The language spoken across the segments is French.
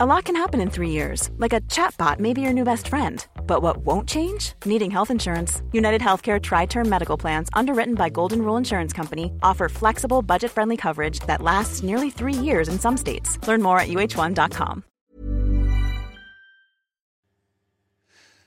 A lot can happen in three years, like a chatbot may be your new best friend. But what won't change? Needing health insurance. United Healthcare Tri Term Medical Plans, underwritten by Golden Rule Insurance Company, offer flexible, budget friendly coverage that lasts nearly three years in some states. Learn more at uh1.com.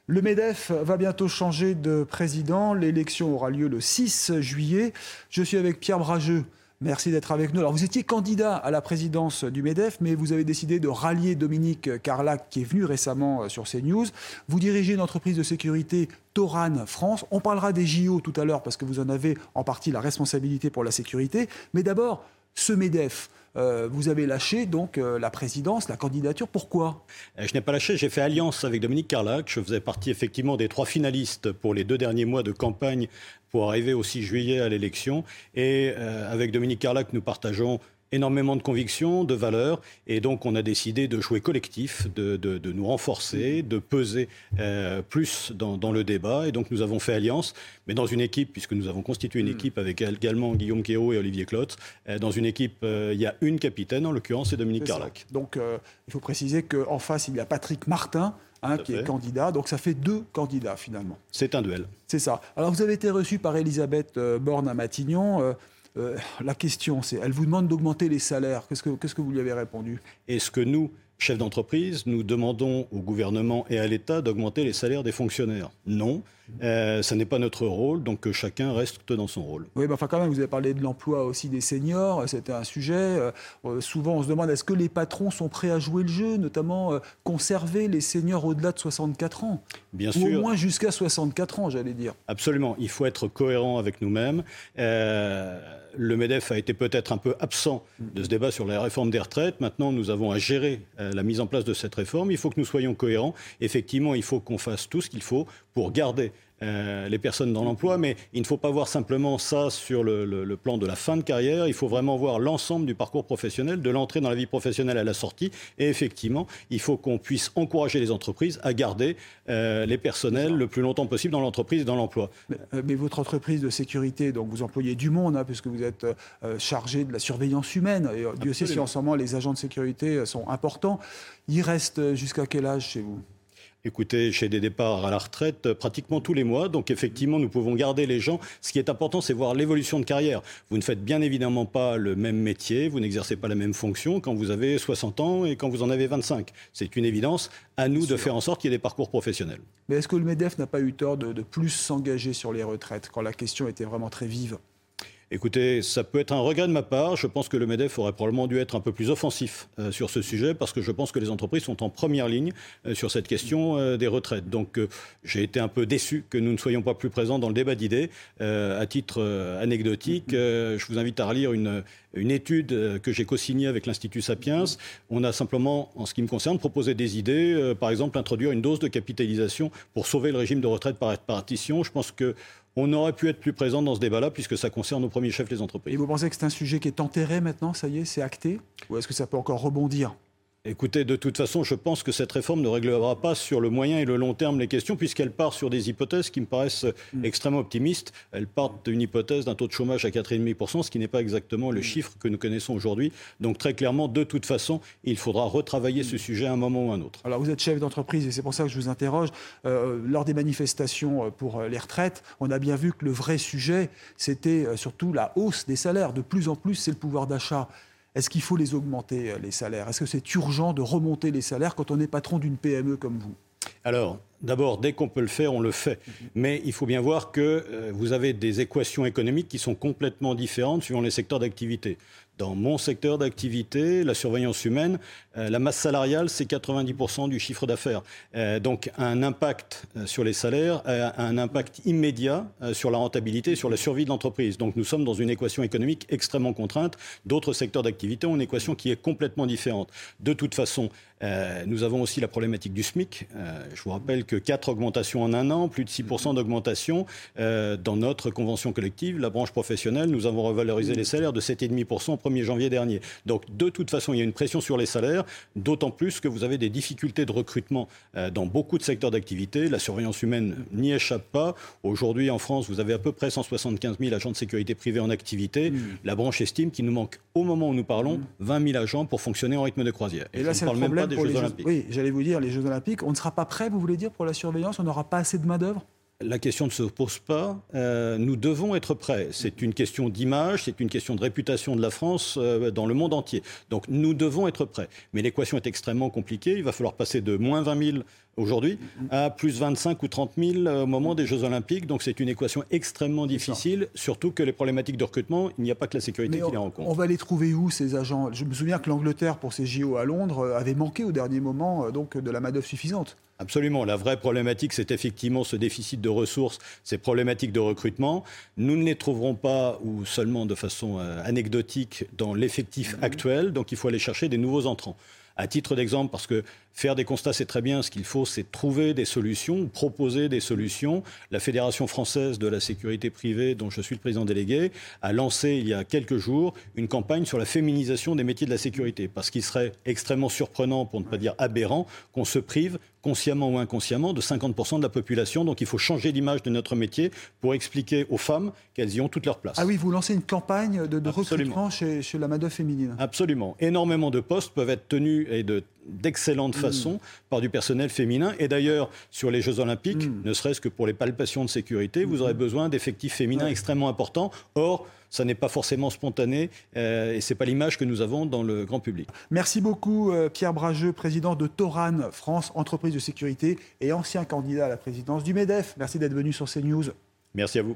Le MEDEF va bientôt changer de président. L'élection aura lieu le 6 juillet. Je suis avec Pierre Brageux. Merci d'être avec nous. Alors, vous étiez candidat à la présidence du MEDEF, mais vous avez décidé de rallier Dominique Carlac, qui est venu récemment euh, sur CNews. Vous dirigez une entreprise de sécurité Toran France. On parlera des JO tout à l'heure, parce que vous en avez en partie la responsabilité pour la sécurité. Mais d'abord, ce MEDEF. Euh, vous avez lâché donc euh, la présidence, la candidature. Pourquoi? Je n'ai pas lâché. J'ai fait alliance avec Dominique Carlac. Je faisais partie effectivement des trois finalistes pour les deux derniers mois de campagne pour arriver au 6 juillet à l'élection. Et euh, avec Dominique Carlac, nous partageons énormément de convictions, de valeurs, et donc on a décidé de jouer collectif, de, nous renforcer, de peser euh, plus dans, le débat, et donc nous avons fait alliance, mais dans une équipe, puisque nous avons constitué une mm. équipe avec également Guillaume Quérault et Olivier Clotz, euh, dans une équipe, il y a une capitaine, en l'occurrence, c'est Dominique Carlac. Donc il faut préciser qu'en face, il y a Patrick Martin, un qui est candidat. Donc ça fait deux candidats finalement. C'est un duel. C'est ça. Alors vous avez été reçu par Elisabeth euh, Borne à Matignon. Euh, la question, c'est, elle vous demande d'augmenter les salaires. Qu'est-ce que, qu'est-ce que vous lui avez répondu? Est-ce que nous, chefs d'entreprise, nous demandons au gouvernement et à l'État d'augmenter les salaires des fonctionnaires? Non. Euh, ça n'est pas notre rôle, donc que chacun reste dans son rôle. Oui, mais enfin quand même, vous avez parlé de l'emploi aussi des seniors, c'était un sujet. Euh, euh, souvent, on se demande est-ce que les patrons sont prêts à jouer le jeu, notamment conserver les seniors au-delà de 64 ans? Bien sûr. Ou au moins jusqu'à 64 ans, j'allais dire. Absolument, il faut être cohérent avec nous-mêmes. le MEDEF a été peut-être un peu absent de ce débat sur la réforme des retraites. Maintenant, nous avons à gérer la mise en place de cette réforme. Il faut que nous soyons cohérents. Effectivement, il faut qu'on fasse tout ce qu'il faut pour garder euh, les personnes dans l'emploi, mais il ne faut pas voir simplement ça sur le, plan de la fin de carrière, il faut vraiment voir l'ensemble du parcours professionnel, de l'entrée dans la vie professionnelle à la sortie, et effectivement, il faut qu'on puisse encourager les entreprises à garder euh, les personnels le plus longtemps possible dans l'entreprise et dans l'emploi. Mais, euh, votre entreprise de sécurité, donc vous employez du monde, hein, puisque vous êtes chargé de la surveillance humaine, et Dieu sait si en ce moment les agents de sécurité sont importants, il reste jusqu'à quel âge chez vous? Écoutez, chez des départs à la retraite euh, pratiquement tous les mois. Donc effectivement, nous pouvons garder les gens. Ce qui est important, c'est voir l'évolution de carrière. Vous ne faites bien évidemment pas le même métier, vous n'exercez pas la même fonction quand vous avez 60 ans et quand vous en avez 25. C'est une évidence. À nous de faire en sorte qu'il y ait des parcours professionnels. Mais est-ce que le MEDEF n'a pas eu tort de plus s'engager sur les retraites quand la question était vraiment très vive? Écoutez, ça peut être un regret de ma part. Je pense que le MEDEF aurait probablement dû être un peu plus offensif euh, sur ce sujet parce que je pense que les entreprises sont en première ligne euh, sur cette question euh, des retraites. Donc j'ai été un peu déçu que nous ne soyons pas plus présents dans le débat d'idées. à titre anecdotique, je vous invite à relire une, une étude que j'ai co-signée avec l'Institut Sapiens. On a simplement, en ce qui me concerne, proposé des idées. par exemple, introduire une dose de capitalisation pour sauver le régime de retraite par répartition. Je pense que on aurait pu être plus présent dans ce débat-là, puisque ça concerne nos premiers chefs, les entreprises. Et vous pensez que c'est un sujet qui est enterré maintenant, ça y est, c'est acté? Ou est-ce que ça peut encore rebondir? Écoutez, de toute façon, je pense que cette réforme ne réglera pas sur le moyen et le long terme les questions, puisqu'elle part sur des hypothèses qui me paraissent mm. extrêmement optimistes. Elle part d'une hypothèse d'un taux de chômage à 4,5%, ce qui n'est pas exactement le mm. chiffre que nous connaissons aujourd'hui. Donc très clairement, de toute façon, il faudra retravailler ce mm. sujet à un moment ou à un autre. Alors vous êtes chef d'entreprise et c'est pour ça que je vous interroge. Euh, lors des manifestations euh, pour euh, les retraites, on a bien vu que le vrai sujet, c'était surtout la hausse des salaires. De plus en plus, c'est le pouvoir d'achat. Est-ce qu'il faut les augmenter, euh, les salaires? Est-ce que c'est urgent de remonter les salaires quand on est patron d'une PME comme vous? Alors, D'abord, dès qu'on peut le faire, on le fait. Mais il faut bien voir que euh, vous avez des équations économiques qui sont complètement différentes suivant les secteurs d'activité. Dans mon secteur d'activité, la surveillance humaine, euh, la masse salariale, c'est 90% du chiffre d'affaires. Euh, donc un impact sur les salaires, un impact immédiat sur la rentabilité, sur la survie de l'entreprise. Donc nous sommes dans une équation économique extrêmement contrainte. D'autres secteurs d'activité ont une équation qui est complètement différente. De toute façon, nous avons aussi la problématique du SMIC. je vous rappelle que 4 augmentations en un an, plus de 6% d'augmentation. dans notre convention collective, la branche professionnelle, nous avons revalorisé les salaires de 7,5% 1er janvier dernier. Donc de toute façon, il y a une pression sur les salaires, d'autant plus que vous avez des difficultés de recrutement euh, dans beaucoup de secteurs d'activité. La surveillance humaine n'y échappe pas. Aujourd'hui, en France, vous avez à peu près 175 000 agents de sécurité privée en activité. Mmh. La branche estime qu'il nous manque, au moment où nous parlons, 20 mmh. 000 agents pour fonctionner en rythme de croisière. Et, là, c'est le problème même pas des Jeux Olympiques. Oui, j'allais vous dire, les Jeux Olympiques, on ne sera pas prêt, vous voulez dire, pour la surveillance On n'aura pas assez de main-d'œuvre? La question ne se pose pas. Euh, nous devons être prêts. C'est une question d'image, c'est une question de réputation de la France euh, dans le monde entier. Donc nous devons être prêts. Mais l'équation est extrêmement compliquée. Il va falloir passer de moins 20 000 aujourd'hui à plus 25 ou 30 000 au moment des Jeux Olympiques. Donc c'est une équation extrêmement difficile, surtout que les problématiques de recrutement, il n'y a pas que la sécurité qui les rencontre. On va les trouver où ces agents? Je me souviens que l'Angleterre, pour ses JO à Londres, euh, avait manqué au dernier moment donc de la main-d'œuvre suffisante. Absolument. La vraie problématique, c'est effectivement ce déficit de ressources, ces problématiques de recrutement. Nous ne les trouverons pas, ou seulement de façon euh, anecdotique, dans l'effectif mmh. actuel. Donc il faut aller chercher des nouveaux entrants. À titre d'exemple, parce que faire des constats, c'est très bien. Ce qu'il faut, c'est trouver des solutions, proposer des solutions. La Fédération française de la sécurité privée, dont je suis le président délégué, a lancé il y a quelques jours une campagne sur la féminisation des métiers de la sécurité. Parce qu'il serait extrêmement surprenant, pour ne pas dire aberrant, qu'on se prive consciemment ou inconsciemment, de 50% de la population. Donc il faut changer l'image de notre métier pour expliquer aux femmes qu'elles y ont toute leur place. Ah oui, vous lancez une campagne de, recrutement chez, chez la main féminine. Absolument. Énormément de postes peuvent être tenus et de d'excellente mm. façon par du personnel féminin. Et d'ailleurs, sur les Jeux Olympiques, mm. ne serait-ce que pour les palpations de sécurité, vous aurez mm. besoin d'effectifs féminins extrêmement importants. Or, ça n'est pas forcément spontané euh, et ce n'est pas l'image que nous avons dans le grand public. Merci beaucoup euh, Pierre Brageux, président de Toran France, entreprise de sécurité et ancien candidat à la présidence du MEDEF. Merci d'être venu sur CNews. Merci à vous.